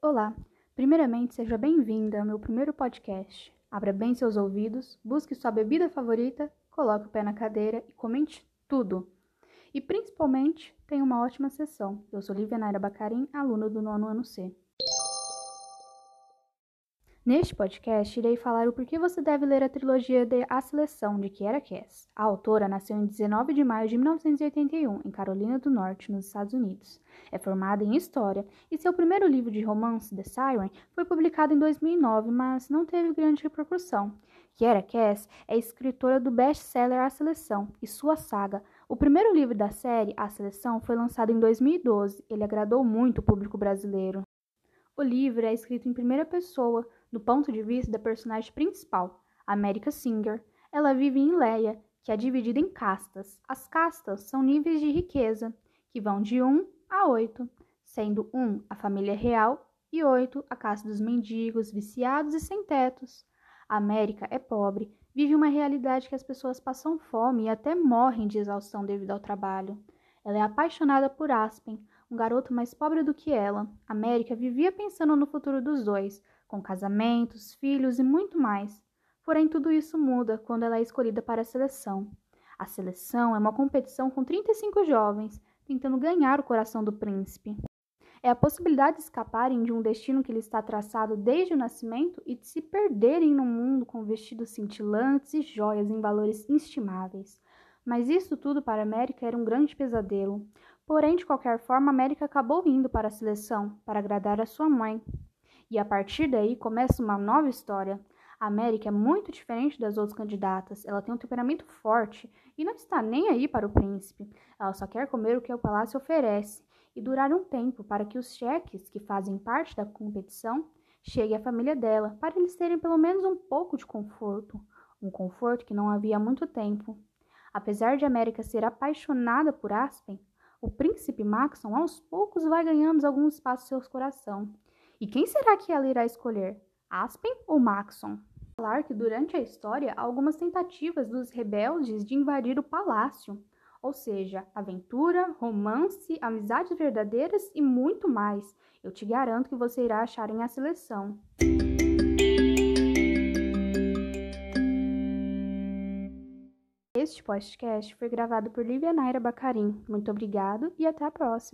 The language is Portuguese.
Olá, primeiramente seja bem-vinda ao meu primeiro podcast. Abra bem seus ouvidos, busque sua bebida favorita, coloque o pé na cadeira e comente tudo. E principalmente, tenha uma ótima sessão. Eu sou Lívia Naira Bacarim, aluna do nono ano C. Neste podcast, irei falar o porquê você deve ler a trilogia de A Seleção, de Kiera Cass. A autora nasceu em 19 de maio de 1981, em Carolina do Norte, nos Estados Unidos. É formada em História e seu primeiro livro de romance, The Siren, foi publicado em 2009, mas não teve grande repercussão. Kiera Cass é escritora do best-seller A Seleção e sua saga. O primeiro livro da série, A Seleção, foi lançado em 2012. Ele agradou muito o público brasileiro. O livro é escrito em primeira pessoa, do ponto de vista da personagem principal, America Singer. Ela vive em Leia, que é dividida em castas. As castas são níveis de riqueza, que vão de 1 a 8, sendo 1 a família real e 8 a casta dos mendigos, viciados e sem tetos. A América é pobre, vive uma realidade que as pessoas passam fome e até morrem de exaustão devido ao trabalho. Ela é apaixonada por Aspen, um garoto mais pobre do que ela. América vivia pensando no futuro dos dois, com casamentos, filhos e muito mais. Porém, tudo isso muda quando ela é escolhida para a seleção. A seleção é uma competição com 35 jovens, tentando ganhar o coração do príncipe. É a possibilidade de escaparem de um destino que lhe está traçado desde o nascimento e de se perderem no mundo com vestidos cintilantes e joias em valores inestimáveis. Mas isso tudo para América era um grande pesadelo. Porém, de qualquer forma, América acabou indo para a seleção para agradar a sua mãe. E a partir daí começa uma nova história. A América é muito diferente das outras candidatas. Ela tem um temperamento forte e não está nem aí para o príncipe. Ela só quer comer o que o palácio oferece e durar um tempo para que os cheques que fazem parte da competição cheguem à família dela, para eles terem pelo menos um pouco de conforto, um conforto que não havia há muito tempo. Apesar de América ser apaixonada por Aspen, o príncipe Maxon aos poucos vai ganhando alguns espaços em seu coração. E quem será que ela irá escolher? Aspen ou Maxon? Falar que durante a história há algumas tentativas dos rebeldes de invadir o palácio, ou seja, aventura, romance, amizades verdadeiras e muito mais. Eu te garanto que você irá achar em a seleção. Este podcast foi gravado por Lívia Naira Bacarim. Muito obrigado e até a próxima.